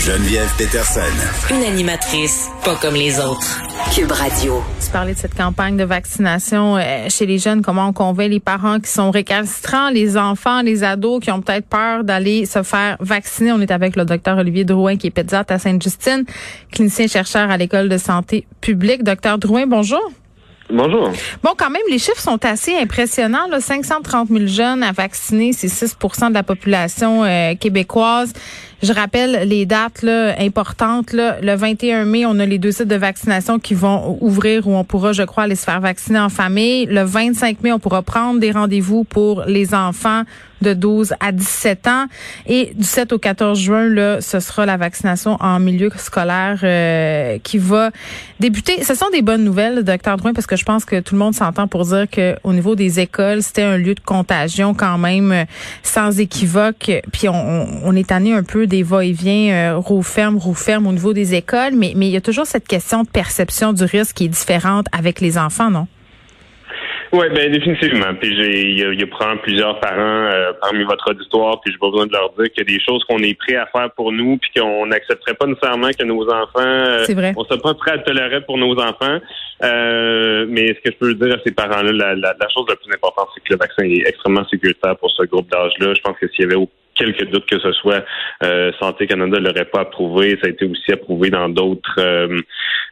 Geneviève Peterson. Une animatrice pas comme les autres. Cube Radio. Tu parlais de cette campagne de vaccination euh, chez les jeunes, comment on convainc les parents qui sont récalcitrants, les enfants, les ados qui ont peut-être peur d'aller se faire vacciner. On est avec le docteur Olivier Drouin qui est pédiatre à Sainte-Justine, clinicien chercheur à l'école de santé publique. Docteur Drouin, bonjour. Bonjour. Bon, quand même, les chiffres sont assez impressionnants. Là. 530 000 jeunes à vacciner, c'est 6% de la population euh, québécoise. Je rappelle les dates là, importantes. Là. Le 21 mai, on a les deux sites de vaccination qui vont ouvrir où on pourra, je crois, aller se faire vacciner en famille. Le 25 mai, on pourra prendre des rendez-vous pour les enfants de 12 à 17 ans. Et du 7 au 14 juin, là, ce sera la vaccination en milieu scolaire euh, qui va débuter. Ce sont des bonnes nouvelles, docteur Drouin, parce que je pense que tout le monde s'entend pour dire que au niveau des écoles, c'était un lieu de contagion quand même euh, sans équivoque. Puis on, on est tanné un peu des va-et-vient euh, roue ferme, roue ferme au niveau des écoles, mais, mais il y a toujours cette question de perception du risque qui est différente avec les enfants, non? Oui, ben définitivement. Puis j'ai, il y a, il y a probablement plusieurs parents euh, parmi votre auditoire, puis j'ai pas besoin de leur dire qu'il y a des choses qu'on est prêt à faire pour nous, puis qu'on n'accepterait pas nécessairement que nos enfants, euh, C'est vrai. on serait pas prêt à tolérer pour nos enfants. Euh, mais ce que je peux dire à ces parents-là, la, la, la chose la plus importante, c'est que le vaccin est extrêmement sécuritaire pour ce groupe d'âge-là. Je pense que s'il y avait quelques doutes que ce soit, euh, Santé Canada l'aurait pas approuvé. Ça a été aussi approuvé dans d'autres euh,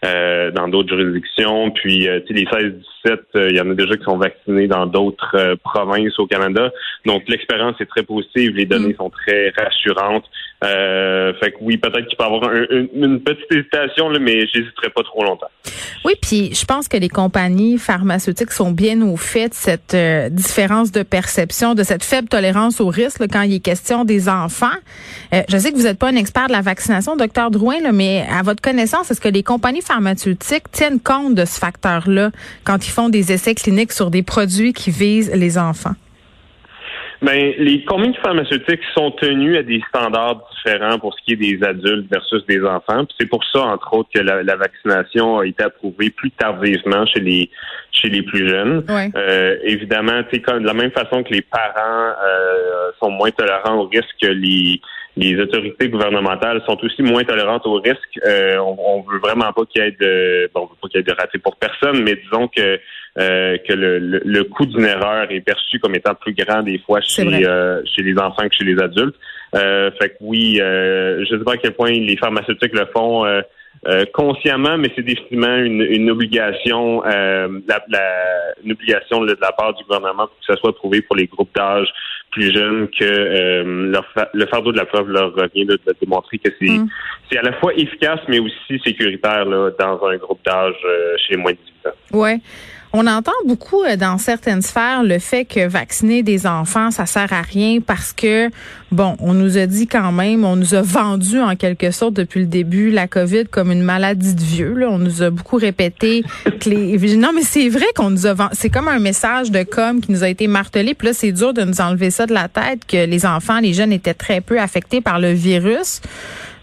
euh, dans d'autres juridictions. Puis, euh, tu sais, les 16-17, euh, il y en a déjà qui sont vaccinés dans d'autres euh, provinces au Canada. Donc, l'expérience est très positive. Les données sont très rassurantes. Euh, fait que oui, peut-être qu'il peut avoir un- une, une petite hésitation, là, mais j'hésiterai pas trop longtemps. Oui, puis je pense que les compagnies pharmaceutiques sont bien au fait de cette euh, différence de perception, de cette faible tolérance au risque là, quand il est question des enfants. Euh, je sais que vous n'êtes pas un expert de la vaccination, docteur Drouin, là, mais à votre connaissance, est-ce que les compagnies pharmaceutiques tiennent compte de ce facteur-là quand ils font des essais cliniques sur des produits qui visent les enfants? Ben, les compagnies pharmaceutiques sont tenues à des standards différents pour ce qui est des adultes versus des enfants. Puis C'est pour ça, entre autres, que la, la vaccination a été approuvée plus tardivement chez les chez les plus jeunes. Ouais. Euh, évidemment, tu sais, comme de la même façon que les parents euh, sont moins tolérants au risque que les les autorités gouvernementales sont aussi moins tolérantes au risque. Euh, on, on veut vraiment pas qu'il y ait de bon, on veut pas qu'il y ait de raté pour personne, mais disons que euh, que le, le, le coût d'une erreur est perçu comme étant plus grand des fois chez euh, chez les enfants que chez les adultes. Euh, fait que oui, euh, je sais pas à quel point les pharmaceutiques le font. euh, euh, consciemment, mais c'est définitivement une, une obligation, euh, la, la- une obligation de la part du gouvernement pour que ça soit prouvé pour les groupes d'âge plus jeunes que euh, leur fa- le fardeau de la preuve leur revient de démontrer que c'est Mm. c'est à la fois efficace mais aussi sécuritaire là, dans un groupe d'âge euh, chez les moins de 18 ans. Ouais. On entend beaucoup euh, dans certaines sphères le fait que vacciner des enfants, ça sert à rien parce que, bon, on nous a dit quand même, on nous a vendu en quelque sorte depuis le début la COVID comme une maladie de vieux. On nous a beaucoup répété que les... Non, mais c'est vrai qu'on nous a vendu... C'est comme un message de com qui nous a été martelé. Puis là, c'est dur de nous enlever ça de la tête que les enfants, les jeunes étaient très peu affectés par le virus.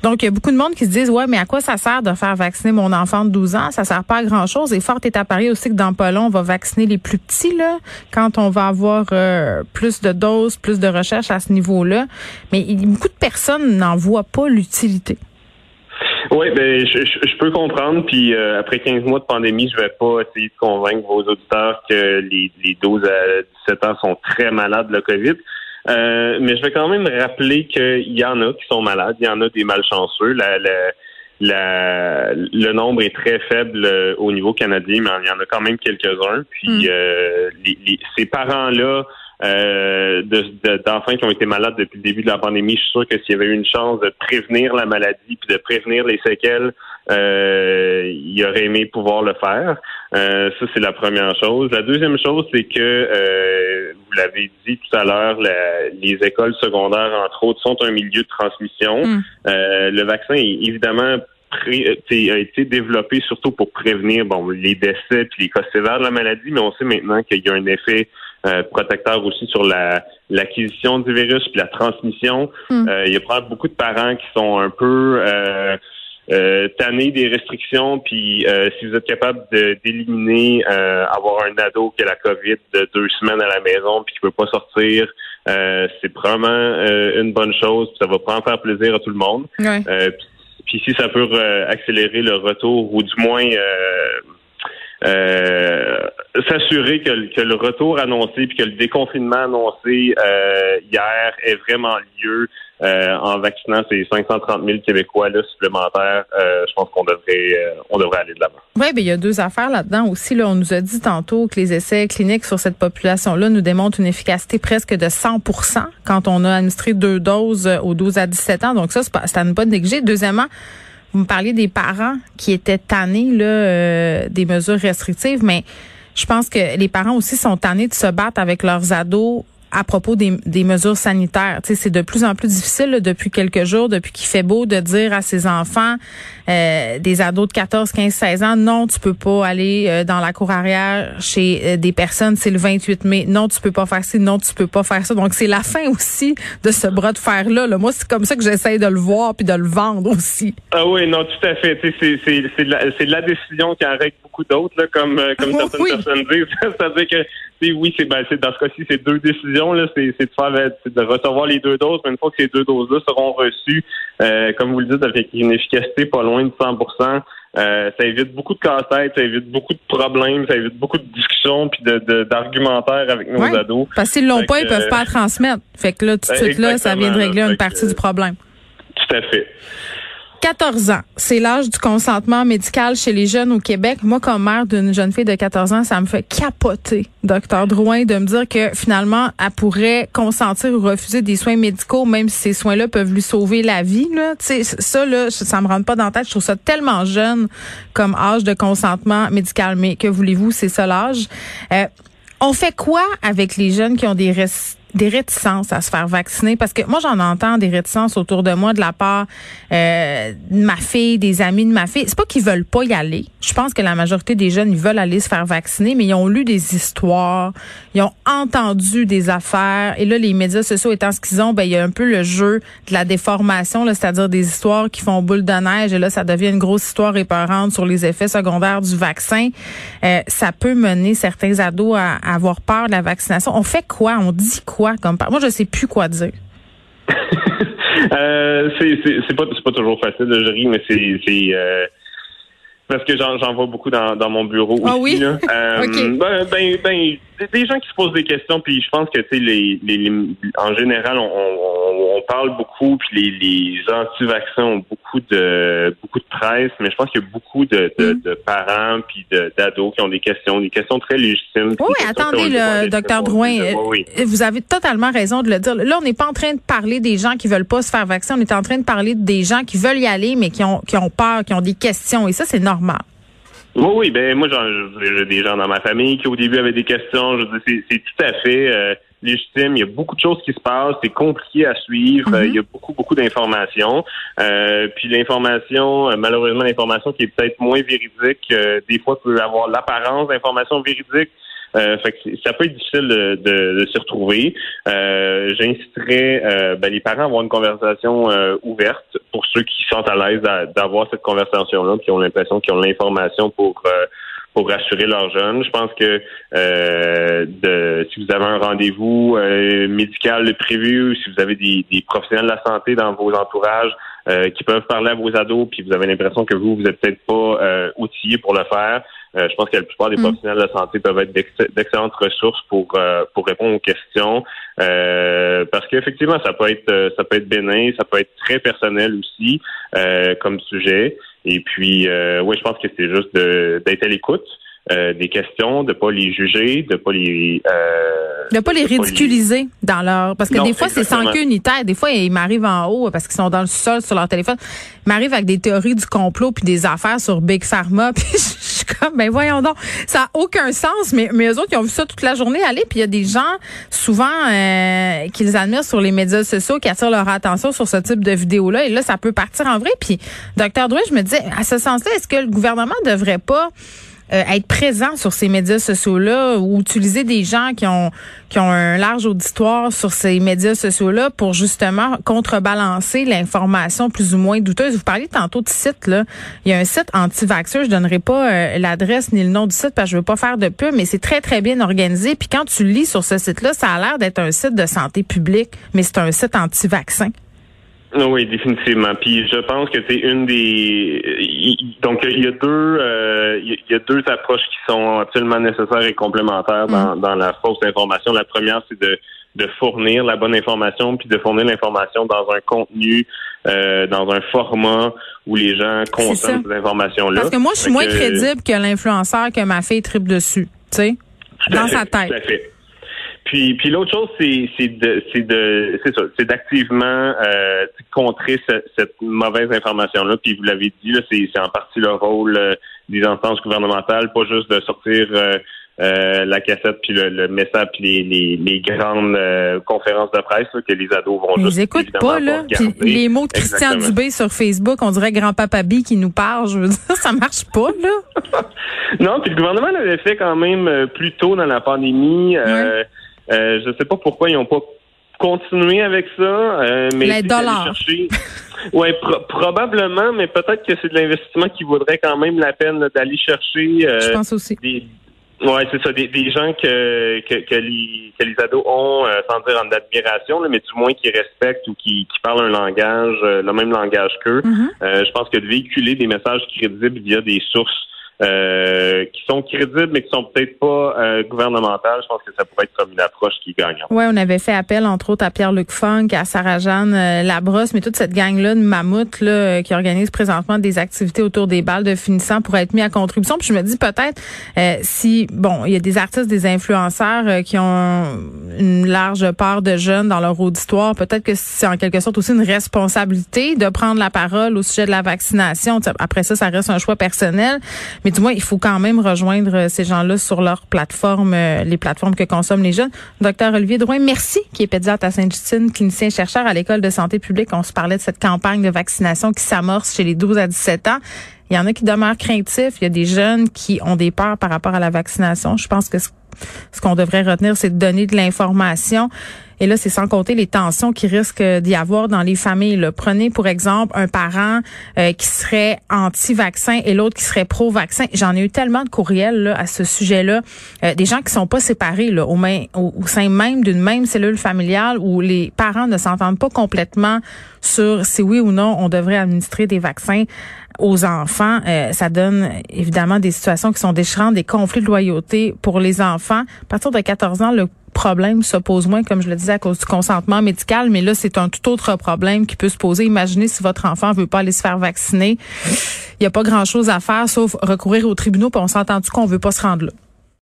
Donc, il y a beaucoup de monde qui se disent, ouais, mais à quoi ça sert de faire vacciner mon enfant de 12 ans? Ça sert pas à grand chose. Et fort est à aussi que dans pas long, on va vacciner les plus petits, là, quand on va avoir euh, plus de doses, plus de recherches à ce niveau-là. Mais beaucoup de personnes n'en voient pas l'utilité. Oui, ben je, peux comprendre. Puis euh, après 15 mois de pandémie, je vais pas essayer de convaincre vos auditeurs que les, les 12 à 17 ans sont très malades de la COVID. Euh, mais je vais quand même rappeler qu'il y en a qui sont malades, il y en a des malchanceux. La, la- la- le nombre est très faible euh, au niveau canadien, mais il y en a quand même quelques-uns. Puis Mm. euh, les- les- ces parents-là euh, de- de- d'enfants qui ont été malades depuis le début de la pandémie, je suis sûr que s'il y avait eu une chance de prévenir la maladie puis de prévenir les séquelles euh, il aurait aimé pouvoir le faire. Euh, ça, c'est la première chose. La deuxième chose, c'est que euh, vous l'avez dit tout à l'heure, les écoles secondaires, entre autres, sont un milieu de transmission. Mm. le vaccin est évidemment a été développé surtout pour prévenir bon les décès et les cas sévères de la maladie, mais on sait maintenant qu'il y a un effet protecteur aussi sur la l'acquisition du virus puis la transmission. Mm. il y a probablement beaucoup de parents qui sont un peu euh, tanner des restrictions, puis euh, si vous êtes capable d'éliminer, euh, avoir un ado qui a la COVID de deux semaines à la maison puis qui peut pas sortir, euh, c'est probablement une bonne chose. ça va prendre faire plaisir à tout le monde. puis si ça peut accélérer le retour ou du moins s'assurer que, que, le retour annoncé puis que le déconfinement annoncé hier ait vraiment lieu euh, en vaccinant ces 530 000 Québécois là, supplémentaires, euh, je pense qu'on devrait euh, on devrait aller de l'avant. Oui, mais il y a deux affaires là-dedans aussi. On nous a dit tantôt que les essais cliniques sur cette population-là nous démontrent une efficacité presque de 100% quand on a administré deux doses aux 12 à 17 ans. Donc ça, c'est à ne pas négliger. Deuxièmement, vous me parliez des parents qui étaient tannés des mesures restrictives, mais je pense que les parents aussi sont tannés de se battre avec leurs ados à propos des, des mesures sanitaires. C'est de plus en plus difficile depuis quelques jours, depuis qu'il fait beau, de dire à ses enfants, euh, des ados de 14, 15, 16 ans, non, tu peux pas aller euh, dans la cour arrière chez euh, des personnes, c'est le 28 mai. Non, tu peux pas faire ci, non, tu peux pas faire ça. Donc, c'est la fin aussi de ce bras de fer-là. Là. Moi, c'est comme ça que j'essaye de le voir puis de le vendre aussi. Ah oui, non, tout à fait. C'est, c'est, c'est, de de la décision qui en règle beaucoup d'autres, comme, comme certaines personnes disent. C'est-à-dire que oui, c'est ben, dans ce cas-ci, c'est deux décisions. Là, c'est, de faire de recevoir les deux doses, mais une fois que ces deux doses-là seront reçues, euh, comme vous le dites, avec une efficacité pas loin de 100% euh, ça évite beaucoup de casse-tête, ça évite beaucoup de problèmes, ça évite beaucoup de discussions puis de, d'argumentaires avec nos ados. Parce qu'ils l'ont pas, ils peuvent pas transmettre. Fait que là, tout de suite là, ça vient de régler une partie du problème. Tout à fait. 14 ans, c'est l'âge du consentement médical chez les jeunes au Québec. Moi, comme mère d'une jeune fille de 14 ans, ça me fait capoter, docteur Drouin, de me dire que finalement, elle pourrait consentir ou refuser des soins médicaux, même si ces soins-là peuvent lui sauver la vie. Là. ça, là, ça me rentre pas dans la tête. Je trouve ça tellement jeune comme âge de consentement médical. Mais que voulez-vous, c'est ça l'âge. Euh, on fait quoi avec les jeunes qui ont des des réticences à se faire vacciner? Parce que moi j'en entends des réticences autour de moi de la part euh, de ma fille, des amis de ma fille. C'est pas qu'ils veulent pas y aller. Je pense que la majorité des jeunes ils veulent aller se faire vacciner, mais ils ont lu des histoires, ils ont entendu des affaires et là les médias sociaux étant ce qu'ils ont, ben il y a un peu le jeu de la déformation, c'est-à-dire des histoires qui font boule de neige et là ça devient une grosse histoire épeurante sur les effets secondaires du vaccin. Euh, ça peut mener certains ados à avoir peur de la vaccination. On fait quoi? On dit quoi comme Moi, je sais plus quoi dire. euh, c'est pas, pas toujours facile, je ris, mais c'est. Euh, parce que j'en vois beaucoup dans, dans mon bureau ah aussi. Oui? Là. Euh, ben, ben, ben, des gens qui se posent des questions, puis je pense que tu sais, les, les, en général, on, parle beaucoup, puis les, les anti-vaccins ont beaucoup de beaucoup de presse, mais je pense qu'il y a beaucoup de, de, mm. de parents puis d'ados qui ont des questions, des questions très légitimes. Oui, attendez, le docteur Drouin, euh, vous avez totalement raison de le dire. Là, on n'est pas en train de parler des gens qui veulent pas se faire vacciner, on est en train de parler des gens qui veulent y aller, mais qui ont qui ont peur, qui ont des questions, et ça, c'est normal. Oui, oui, ben moi j'ai des gens dans ma famille qui au début avaient des questions. Je c'est, c'est tout à fait euh, légitime. Il y a beaucoup de choses qui se passent. C'est compliqué à suivre. Mm-hmm. il y a beaucoup, beaucoup d'informations. Euh, puis l'information, euh, malheureusement, l'information qui est peut-être moins véridique, des fois peut avoir l'apparence d'information véridique. Euh, fait que ça peut être difficile de, de, de s'y retrouver. Euh, J'inciterais euh, ben, les parents à avoir une conversation euh, ouverte pour ceux qui sont à l'aise d'avoir cette conversation-là, qui ont l'impression qu'ils ont l'information pour euh, pour rassurer leurs jeunes. Je pense que euh, de, si vous avez un rendez-vous médical prévu, si vous avez des, des, professionnels de la santé dans vos entourages qui peuvent parler à vos ados, puis vous avez l'impression que vous, vous êtes peut-être pas outillés pour le faire, euh, je pense que la plupart des mm. professionnels de la santé peuvent être d'excellentes ressources pour euh, pour répondre aux questions. Euh, parce qu'effectivement, ça peut être ça peut être bénin, ça peut être très personnel aussi comme sujet. Et puis, oui, je pense que c'est juste d'être à l'écoute. Euh, des questions, de pas les juger, de pas les euh, de pas les ridiculiser dans leur parce que des fois c'est sans queue ni tête. Des fois ils m'arrivent en haut parce qu'ils sont dans le sol sur leur téléphone. Ils m'arrivent avec des théories du complot puis des affaires sur Big Pharma. Puis je suis comme ben voyons donc. Ça a aucun sens mais mais eux autres ils ont vu ça toute la journée aller. Puis il y a des gens souvent euh, qu'ils admirent sur les médias sociaux qui attirent leur attention sur ce type de vidéo là et là ça peut partir en vrai. Puis docteur Drouet je me disais à ce sens-là est-ce que le gouvernement devrait pas euh, être présent sur ces médias sociaux-là ou utiliser des gens qui ont qui ont un large auditoire sur ces médias sociaux-là pour justement contrebalancer l'information plus ou moins douteuse. Vous parliez tantôt de site là, il y a un site anti-vaxxeur, je donnerai pas euh, l'adresse ni le nom du site parce que je veux pas faire de pub, mais c'est très très bien organisé. Puis quand tu lis sur ce site-là, ça a l'air d'être un site de santé publique, mais c'est un site anti-vaccin. Oui, définitivement. Puis je pense que c'est une des donc il y a deux euh, il y a deux approches qui sont absolument nécessaires et complémentaires dans, mm. dans la fausse information. La première, c'est de de fournir la bonne information, puis de fournir l'information dans un contenu, euh, dans un format où les gens consomment ces informations-là. Parce que moi, je suis moins crédible que l'influenceur que ma fille tripe dessus, tu sais, dans sa tête. Puis, puis l'autre chose, c'est, c'est de, c'est de, c'est ça, c'est d'activement euh, contrer cette mauvaise information-là. Puis vous l'avez dit, là, c'est, c'est en partie le rôle euh, des instances gouvernementales, pas juste de sortir euh, euh la cassette puis le, message puis les, les, les grandes conférences de presse que les ados vont juste. Ils écoutent pas là. Puis les mots de Christian Dubé sur Facebook, on dirait grand-papa B qui nous parle. Je veux dire, ça marche pas là. non, puis le gouvernement l'avait fait quand même plus tôt dans la pandémie. Euh, je ne sais pas pourquoi ils n'ont pas continué avec ça. Euh, mais Les dollars. Oui, probablement, mais peut-être que c'est de l'investissement qui vaudrait quand même la peine d'aller chercher. Euh, je pense aussi. Des, ouais, c'est ça, des, gens que, que, que, les, que les ados ont, euh, sans dire en admiration, mais du moins qui respectent ou qui, qui parlent un langage, le même langage qu'eux. Mm-hmm. je pense que de véhiculer des messages crédibles via des sources euh, qui sont crédibles, mais qui sont peut-être pas euh, gouvernementales. Je pense que ça pourrait être comme une approche qui gagne. Oui, on avait fait appel, entre autres, à Pierre-Luc Funk, à Sarah-Jeanne euh, Labrosse, mais toute cette gang-là de mammouths là, qui organise présentement des activités autour des balles de finissant pour être mis à contribution. Puis je me dis peut-être si, bon, il y a des artistes, des influenceurs qui ont une large part de jeunes dans leur auditoire, peut-être que c'est en quelque sorte aussi une responsabilité de prendre la parole au sujet de la vaccination. Après ça, ça reste un choix personnel. Mais du moins, il faut quand même rejoindre euh, ces gens-là sur leur plateforme, euh, les plateformes que consomment les jeunes. Docteur Olivier Drouin, merci, qui est pédiatre à Sainte-Justine, clinicien chercheur à l'École de santé publique. On se parlait de cette campagne de vaccination qui s'amorce chez les 12 à 17 ans. Il y en a qui demeurent craintifs. Il y a des jeunes qui ont des peurs par rapport à la vaccination. Je pense que ce qu'on devrait retenir, c'est de donner de l'information. Et là, c'est sans compter les tensions qui risquent d'y avoir dans les familles. Prenez, pour exemple, un parent euh, qui serait anti-vaccin et l'autre qui serait pro-vaccin. J'en ai eu tellement de courriels à ce sujet-là. Euh, des gens qui sont pas séparés au sein même d'une même cellule familiale où les parents ne s'entendent pas complètement sur si oui ou non on devrait administrer des vaccins aux enfants. Euh, ça donne évidemment des situations qui sont déchirantes, des conflits de loyauté pour les enfants. À partir de 14 ans, le problème se pose moins, comme je le disais, à cause du consentement médical, mais là, c'est un tout autre problème qui peut se poser. Imaginez si votre enfant veut pas aller se faire vacciner. Il n'y a pas grand-chose à faire sauf recourir aux tribunaux, puis on s'entend-tu qu'on veut pas se rendre là?